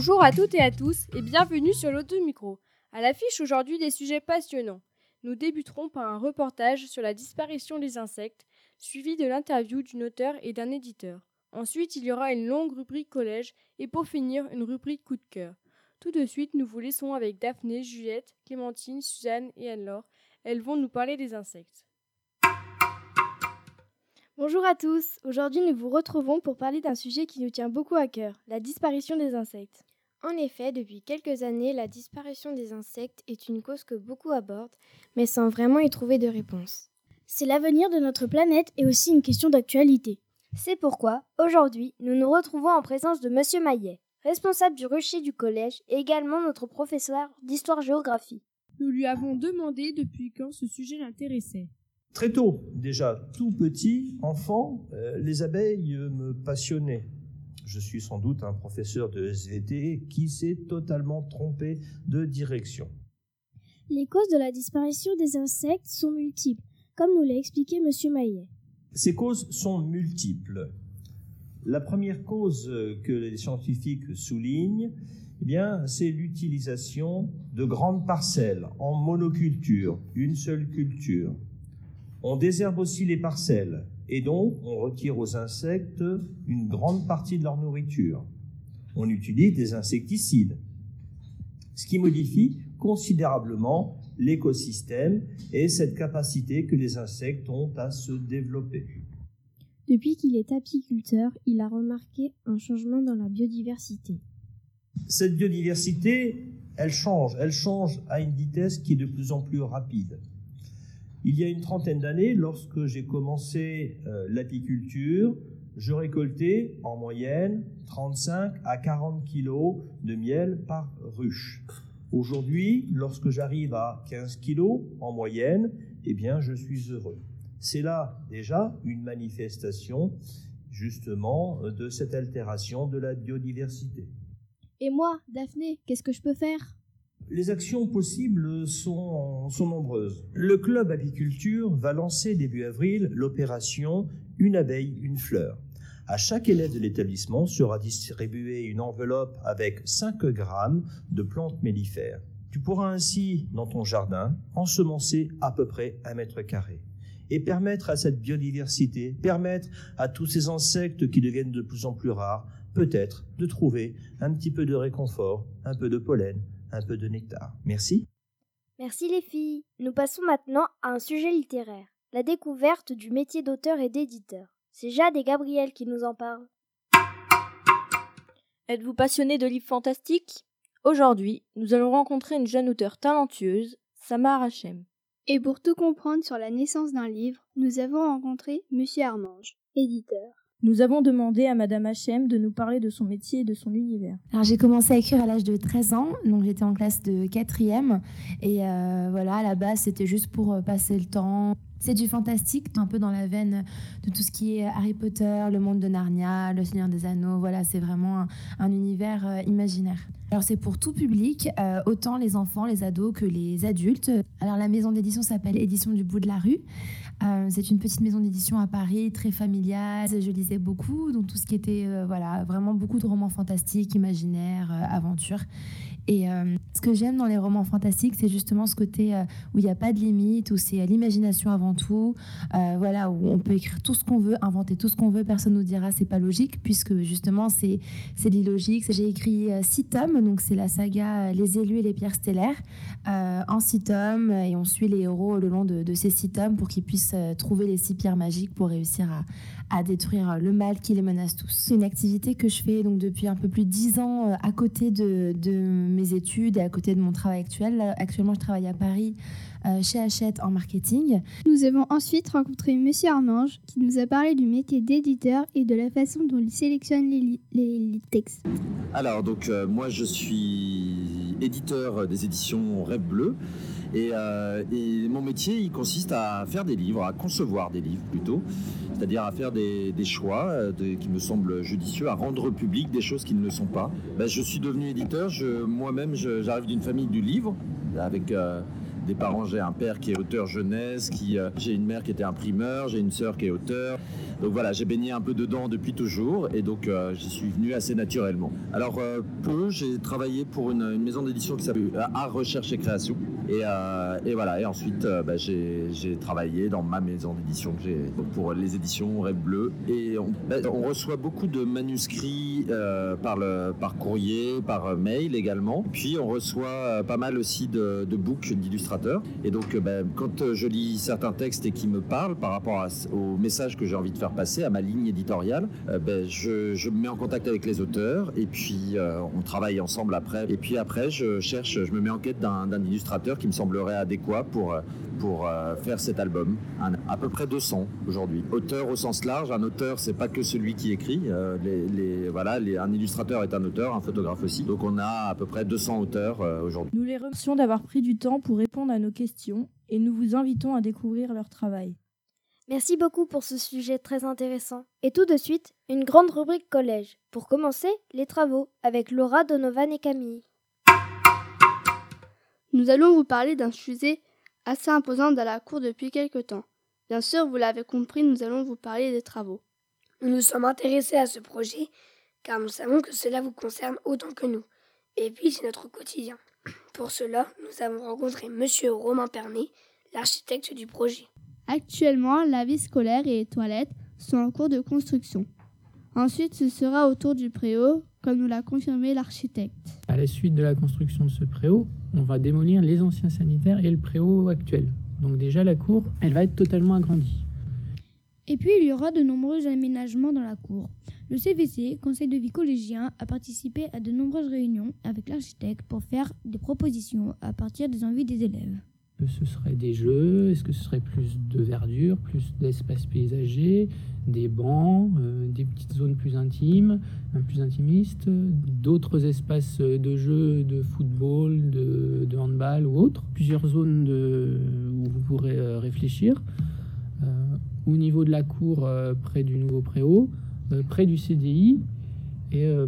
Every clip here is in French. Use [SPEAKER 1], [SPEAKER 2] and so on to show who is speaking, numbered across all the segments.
[SPEAKER 1] Bonjour à toutes et à tous et bienvenue sur l'automicro. À l'affiche aujourd'hui des sujets passionnants. Nous débuterons par un reportage sur la disparition des insectes, suivi de l'interview d'une auteure et d'un éditeur. Ensuite, il y aura une longue rubrique collège et pour finir, une rubrique coup de cœur. Tout de suite, nous vous laissons avec Daphné, Juliette, Clémentine, Suzanne et Anne-Laure. Elles vont nous parler des insectes.
[SPEAKER 2] Bonjour à tous. Aujourd'hui, nous vous retrouvons pour parler d'un sujet qui nous tient beaucoup à cœur, la disparition des insectes.
[SPEAKER 3] En effet, depuis quelques années, la disparition des insectes est une cause que beaucoup abordent, mais sans vraiment y trouver de réponse.
[SPEAKER 2] C'est l'avenir de notre planète et aussi une question d'actualité. C'est pourquoi, aujourd'hui, nous nous retrouvons en présence de Monsieur Maillet, responsable du rucher du collège et également notre professeur d'histoire-géographie.
[SPEAKER 1] Nous lui avons demandé depuis quand ce sujet l'intéressait.
[SPEAKER 4] Très tôt, déjà tout petit, enfant, euh, les abeilles me passionnaient. Je suis sans doute un professeur de SVT qui s'est totalement trompé de direction.
[SPEAKER 2] Les causes de la disparition des insectes sont multiples, comme nous l'a expliqué M. Maillet.
[SPEAKER 4] Ces causes sont multiples. La première cause que les scientifiques soulignent, eh bien, c'est l'utilisation de grandes parcelles en monoculture, une seule culture. On désherbe aussi les parcelles et donc on retire aux insectes une grande partie de leur nourriture. On utilise des insecticides, ce qui modifie considérablement l'écosystème et cette capacité que les insectes ont à se développer.
[SPEAKER 2] Depuis qu'il est apiculteur, il a remarqué un changement dans la biodiversité.
[SPEAKER 4] Cette biodiversité, elle change, elle change à une vitesse qui est de plus en plus rapide. Il y a une trentaine d'années, lorsque j'ai commencé euh, l'apiculture, je récoltais en moyenne 35 à 40 kilos de miel par ruche. Aujourd'hui, lorsque j'arrive à 15 kilos en moyenne, eh bien, je suis heureux. C'est là déjà une manifestation justement de cette altération de la biodiversité.
[SPEAKER 2] Et moi, Daphné, qu'est-ce que je peux faire?
[SPEAKER 4] Les actions possibles sont, nombreuses. Le club apiculture va lancer début avril l'opération Une abeille, une fleur. À chaque élève de l'établissement sera distribuée une enveloppe avec 5 grammes de plantes mellifères. Tu pourras ainsi, dans ton jardin, ensemencer à peu près un mètre carré et permettre à cette biodiversité, permettre à tous ces insectes qui deviennent de plus en plus rares, peut-être de trouver un petit peu de réconfort, un peu de pollen, un peu de nectar. Merci.
[SPEAKER 2] Merci les filles. Nous passons maintenant à un sujet littéraire, la découverte du métier d'auteur et d'éditeur. C'est Jade et Gabriel qui nous en parlent.
[SPEAKER 1] Êtes-vous passionné de livres fantastiques? Aujourd'hui, nous allons rencontrer une jeune auteure talentueuse, Samar Hachem.
[SPEAKER 5] Et pour tout comprendre sur la naissance d'un livre, nous avons rencontré Monsieur Armange, éditeur.
[SPEAKER 1] Nous avons demandé à Madame H.M. de nous parler de son métier et de son univers.
[SPEAKER 6] Alors j'ai commencé à écrire à l'âge de 13 ans, donc j'étais en classe de 4e. Et euh, voilà, à la base c'était juste pour euh, passer le temps. C'est du fantastique, un peu dans la veine de tout ce qui est Harry Potter, le monde de Narnia, le Seigneur des Anneaux. Voilà, c'est vraiment un, univers euh, imaginaire. Alors c'est pour tout public, autant les enfants, les ados que les adultes. Alors la maison d'édition s'appelle Édition du bout de la rue. Euh, c'est une petite maison d'édition à Paris, très familiale. Je lisais beaucoup, donc tout ce qui était euh, voilà, vraiment beaucoup de romans fantastiques, imaginaires, euh, aventures. Et ce que j'aime dans les romans fantastiques, c'est justement ce côté où il n'y a pas de limite, où c'est l'imagination avant tout, voilà, où on peut écrire tout ce qu'on veut, inventer tout ce qu'on veut, personne nous dira c'est pas logique, puisque justement c'est c'est l'illogique. J'ai écrit six tomes, donc c'est la saga Les élus et les pierres stellaires, en six tomes, et on suit les héros le long de, de ces six tomes pour qu'ils puissent euh, trouver les six pierres magiques pour réussir à, détruire le mal qui les menace tous. C'est une activité que je fais donc depuis un peu plus de dix ans euh, à côté de, mes études et à côté de mon travail actuel. Actuellement, je travaille à Paris euh, chez Hachette en marketing.
[SPEAKER 5] Nous avons ensuite rencontré Monsieur Armange qui nous a parlé du métier d'éditeur et de la façon dont il sélectionne les, textes.
[SPEAKER 7] Alors donc moi je suis éditeur des éditions Rêve Bleu. Euh, et, mon métier, il consiste à faire des livres, à concevoir des livres plutôt, c'est-à-dire à faire des, choix euh, qui me semblent judicieux, à rendre public des choses qui ne le sont pas. Ben, je suis devenu éditeur, moi-même j'arrive d'une famille du livre, avec euh, des parents, j'ai un père qui est auteur jeunesse, qui, j'ai une mère qui était imprimeur, j'ai une sœur qui est auteur. Donc voilà, j'ai baigné un peu dedans depuis toujours et donc j'y suis venu assez naturellement. Alors peu, j'ai travaillé pour une, maison d'édition qui s'appelle Art Recherche et Création. Et, voilà, et ensuite bah, j'ai travaillé dans ma maison d'édition pour les éditions Rêve Bleu. Et on, bah, reçoit beaucoup de manuscrits par courrier, par mail également. Puis on reçoit pas mal aussi de, de books d'illustrateurs. Et donc bah, quand je lis certains textes et qui me parlent par rapport au message que j'ai envie de faire passer, à ma ligne éditoriale, ben, je, me mets en contact avec les auteurs et puis on travaille ensemble après. Et puis après, je cherche, je me mets en quête d'un illustrateur qui me semblerait adéquat pour, pour faire cet album. à peu près 200 aujourd'hui. Auteur au sens large, un auteur, c'est pas que celui qui écrit. voilà, un illustrateur est un auteur, un photographe aussi. Donc on a à peu près 200 auteurs aujourd'hui.
[SPEAKER 8] Nous les remercions d'avoir pris du temps pour répondre à nos questions et nous vous invitons à découvrir leur travail.
[SPEAKER 2] Merci beaucoup pour ce sujet très intéressant. Et tout de suite, une grande rubrique collège. Pour commencer, les travaux avec Laura, Donovan et Camille.
[SPEAKER 9] Nous allons vous parler d'un sujet assez imposant dans la cour depuis quelque temps. Bien sûr, vous l'avez compris, nous allons vous parler des travaux.
[SPEAKER 10] Nous nous sommes intéressés à ce projet car nous savons que cela vous concerne autant que nous. Et puis, c'est notre quotidien. Pour cela, nous avons rencontré Monsieur Romain Pernet, l'architecte du projet.
[SPEAKER 5] Actuellement, la vie scolaire et les toilettes sont en cours de construction. Ensuite, ce sera au tour du préau, comme nous l'a confirmé l'architecte.
[SPEAKER 11] À la suite de la construction de ce préau, on va démolir les anciens sanitaires et le préau actuel. Donc déjà, la cour, elle va être totalement agrandie.
[SPEAKER 5] Et puis, il y aura de nombreux aménagements dans la cour. Le CVC, Conseil de vie collégien, a participé à de nombreuses réunions avec l'architecte pour faire des propositions à partir des envies des élèves
[SPEAKER 11] ce serait des jeux Est-ce que ce serait plus de verdure, plus d'espace paysager, des bancs, euh, des petites zones plus intimes, plus intimistes, d'autres espaces de jeux de football, de, handball ou autres Plusieurs zones où vous pourrez euh, réfléchir. Euh, au niveau de la cour, près du nouveau préau, près du CDI, et euh,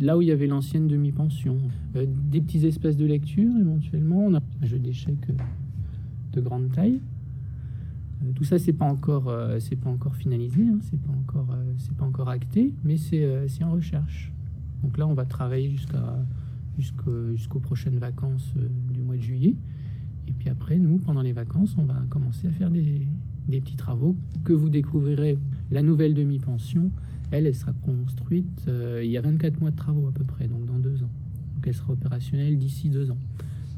[SPEAKER 11] là où il y avait l'ancienne demi-pension. Euh, des petits espaces de lecture éventuellement, on a un jeu d'échecs euh, de grande taille. tout ça, c'est pas encore, pas encore finalisé, hein, c'est pas encore, pas encore acté, mais c'est, en recherche. Donc là, on va travailler jusqu'aux prochaines vacances du mois de juillet. Et puis après, nous, pendant les vacances, on va commencer à faire des, des petits travaux que vous découvrirez la nouvelle demi-pension elle, sera construite, euh, il y a 24 mois de travaux à peu près, donc dans deux ans. Donc elle sera opérationnelle d'ici deux ans.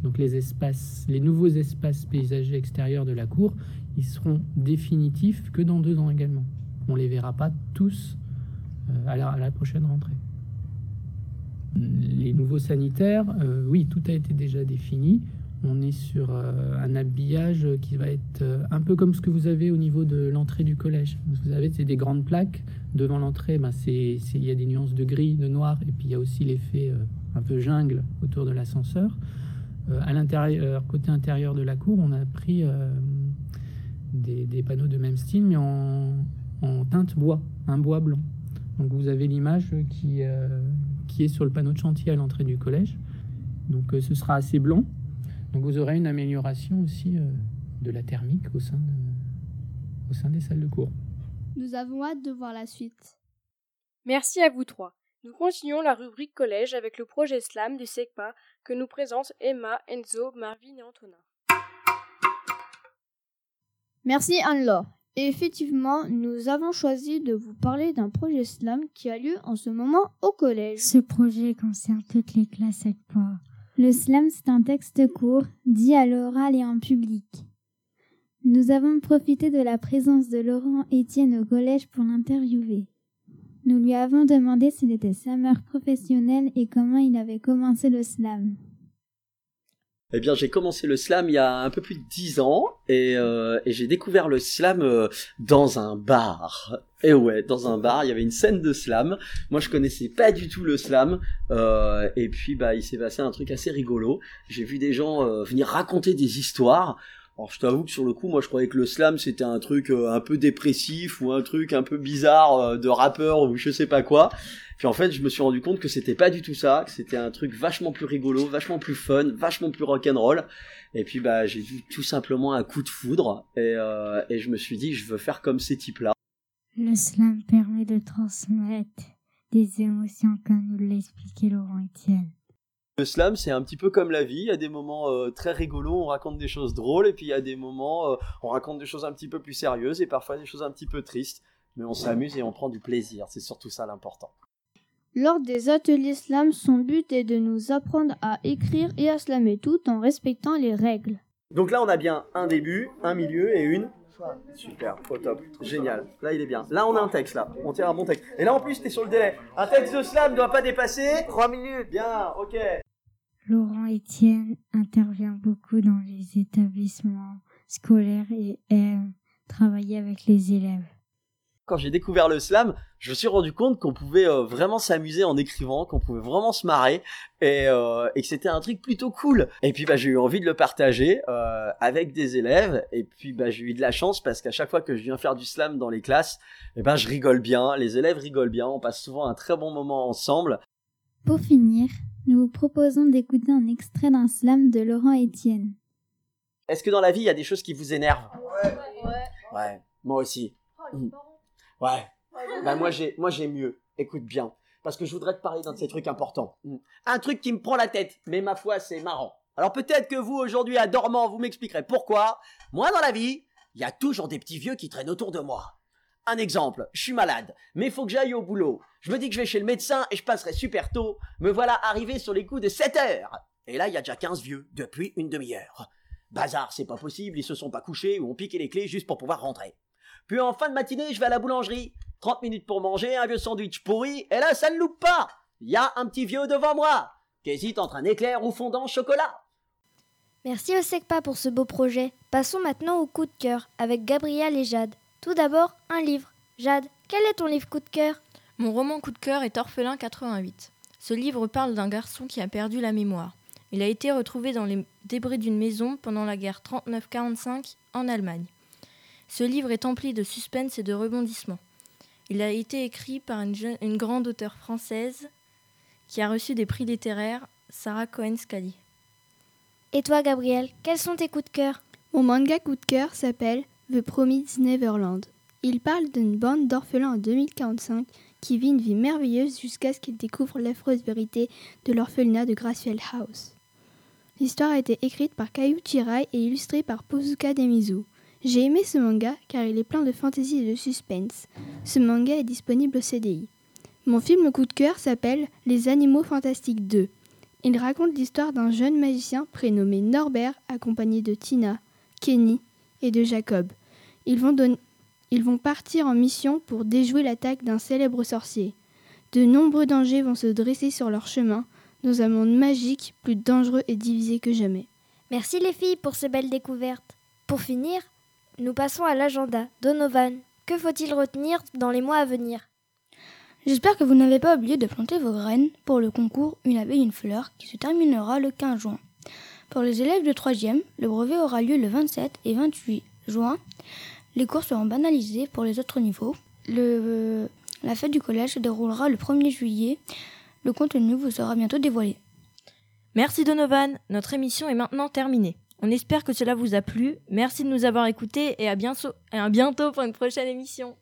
[SPEAKER 11] Donc les espaces, les nouveaux espaces paysagers extérieurs de la cour, ils seront définitifs que dans deux ans également. On les verra pas tous euh, à, la, prochaine rentrée. Les nouveaux sanitaires, euh, oui, tout a été déjà défini. On est sur un habillage qui va être un peu comme ce que vous avez au niveau de l'entrée du collège. Vous avez, c'est des grandes plaques devant l'entrée, ben il y a des nuances de gris, de noir, et puis il y a aussi l'effet euh, un peu jungle autour de l'ascenseur. Euh, à l'intérieur, côté intérieur de la cour, on a pris euh, des, panneaux de même style, mais en, teinte bois, un bois blanc. Donc vous avez l'image qui, qui est sur le panneau de chantier à l'entrée du collège. Donc ce sera assez blanc. Donc vous aurez une amélioration aussi de la thermique au sein, au sein des salles de cours.
[SPEAKER 5] Nous avons hâte de voir la suite.
[SPEAKER 1] Merci à vous trois. Nous continuons la rubrique collège avec le projet Slam du SECPA que nous présentent Emma, Enzo, Marvin et Antonin.
[SPEAKER 5] Merci Anne-Laure. Et effectivement, nous avons choisi de vous parler d'un projet Slam qui a lieu en ce moment au collège.
[SPEAKER 12] Ce projet concerne toutes les classes SECPA. Le Slam, c'est un texte court, dit à l'oral et en public. Nous avons profité de la présence de Laurent Étienne au collège pour l'interviewer. Nous lui avons demandé s'il était slammer professionnel et comment il avait commencé le slam.
[SPEAKER 13] Eh bien, j'ai commencé le slam il y a un peu plus de dix ans et, euh, j'ai découvert le slam euh, dans un bar. Et ouais, dans un bar, il y avait une scène de slam. Moi, je connaissais pas du tout le slam. Euh, et puis, bah, il s'est passé un truc assez rigolo. J'ai vu des gens venir raconter des histoires Alors je t'avoue que sur le coup, moi je croyais que le slam c'était un truc euh, un peu dépressif ou un truc un peu bizarre euh, de rappeur ou je sais pas quoi. Puis en fait, je me suis rendu compte que c'était pas du tout ça, que c'était un truc vachement plus rigolo, vachement plus fun, vachement plus rock'n'roll. Et puis bah j'ai vu tout simplement un coup de foudre et, euh, et je me suis dit je veux faire comme ces types-là.
[SPEAKER 12] Le slam permet de transmettre des émotions comme nous l'expliquait Laurent Etienne.
[SPEAKER 13] Le slam, c'est un petit peu comme la vie. Il y a des moments euh, très rigolos, on raconte des choses drôles, et puis il y a des moments, euh, on raconte des choses un petit peu plus sérieuses, et parfois des choses un petit peu tristes. Mais on s'amuse et on prend du plaisir. C'est surtout ça l'important.
[SPEAKER 14] Lors des ateliers slam, son but est de nous apprendre à écrire et à slammer tout en respectant les règles.
[SPEAKER 13] Donc là, on a bien un début, un milieu et une Super, au top, génial. Là, il est bien. Là, on a un texte, là. On tient un bon texte. Et là, en plus, t'es sur le délai. Un texte de slam ne doit pas dépasser 3 minutes. Bien, ok.
[SPEAKER 12] Laurent Etienne intervient beaucoup dans les établissements scolaires et aime travailler avec les élèves
[SPEAKER 13] quand j'ai découvert le slam, je me suis rendu compte qu'on pouvait euh, vraiment s'amuser en écrivant, qu'on pouvait vraiment se marrer et, euh, et que c'était un truc plutôt cool. Et puis bah, j'ai eu envie de le partager euh, avec des élèves et puis bah, j'ai eu de la chance parce qu'à chaque fois que je viens faire du slam dans les classes, eh ben, je rigole bien, les élèves rigolent bien, on passe souvent un très bon moment ensemble.
[SPEAKER 12] Pour finir, nous vous proposons d'écouter un extrait d'un slam de Laurent Etienne.
[SPEAKER 13] Est-ce que dans la vie, il y a des choses qui vous énervent? Ouais. Ouais, moi aussi. Ouais. Bah moi j'ai moi j'ai mieux. Écoute bien parce que je voudrais te parler d'un de ces trucs importants. Hmm. Un truc qui me prend la tête, mais ma foi, c'est marrant. Alors peut-être que vous aujourd'hui à dormant, vous m'expliquerez pourquoi. Moi dans la vie, il y a toujours des petits vieux qui traînent autour de moi. Un exemple, je suis malade, mais faut que j'aille au boulot. Je me dis que je vais chez le médecin et je passerai super tôt. Me voilà arrivé sur les coups de 7 heures. Et là, il y a déjà 15 vieux depuis une demi-heure. Bazar, c'est pas possible, ils se sont pas couchés ou ont piqué les clés juste pour pouvoir rentrer. Puis en fin de matinée, je vais à la boulangerie. 30 minutes pour manger, un vieux sandwich pourri, et là, ça ne loupe pas. Il y a un petit vieux devant moi, qui hésite entre un éclair ou fondant chocolat.
[SPEAKER 2] Merci au SECPA pour ce beau projet. Passons maintenant au coup de cœur avec Gabriel et Jade. Tout d'abord, un livre. Jade, quel est ton livre coup de cœur?
[SPEAKER 15] Mon roman coup de cœur est Orphelin 88. Ce livre parle d'un garçon qui a perdu la mémoire. Il a été retrouvé dans les débris d'une maison pendant la guerre 39-45 en Allemagne. Ce livre est empli de suspense et de rebondissements. Il a été écrit par une, grande auteure française qui a reçu des prix littéraires, Sarah Cohen-Scally.
[SPEAKER 2] Et toi, Gabriel, quels sont tes coups de cœur?
[SPEAKER 3] Mon manga coup de cœur s'appelle The Promised Neverland. Il parle d'une bande d'orphelins en 2045 qui vit une vie merveilleuse jusqu'à ce qu'ils découvrent l'affreuse vérité de l'orphelinat de Gracefield House. L'histoire a été écrite par Kayu Chirai et illustrée par Pozuka Demizu. J'ai aimé ce manga car il est plein de fantaisie et de suspense. Ce manga est disponible au CDI. Mon film coup de cœur s'appelle Les Animaux Fantastiques 2. Il raconte l'histoire d'un jeune magicien prénommé Norbert accompagné de Tina, Kenny et de Jacob. Ils vont, Ils vont partir en mission pour déjouer l'attaque d'un célèbre sorcier. De nombreux dangers vont se dresser sur leur chemin dans un monde magique plus dangereux et divisé que jamais.
[SPEAKER 2] Merci les filles pour ces belles découvertes. Pour finir, nous passons à l'agenda. Donovan, que faut-il retenir dans les mois à venir?
[SPEAKER 14] J'espère que vous n'avez pas oublié de planter vos graines pour le concours Une abeille, une fleur qui se terminera le 15 juin. Pour les élèves de 3e, le brevet aura lieu le 27 et 28 juin. Les cours seront banalisés pour les autres niveaux. Le, la fête du collège se déroulera le 1er juillet. Le contenu vous sera bientôt dévoilé.
[SPEAKER 15] Merci Donovan, notre émission est maintenant terminée. On espère que cela vous a plu. Merci de nous avoir écoutés et à bientôt pour une prochaine émission.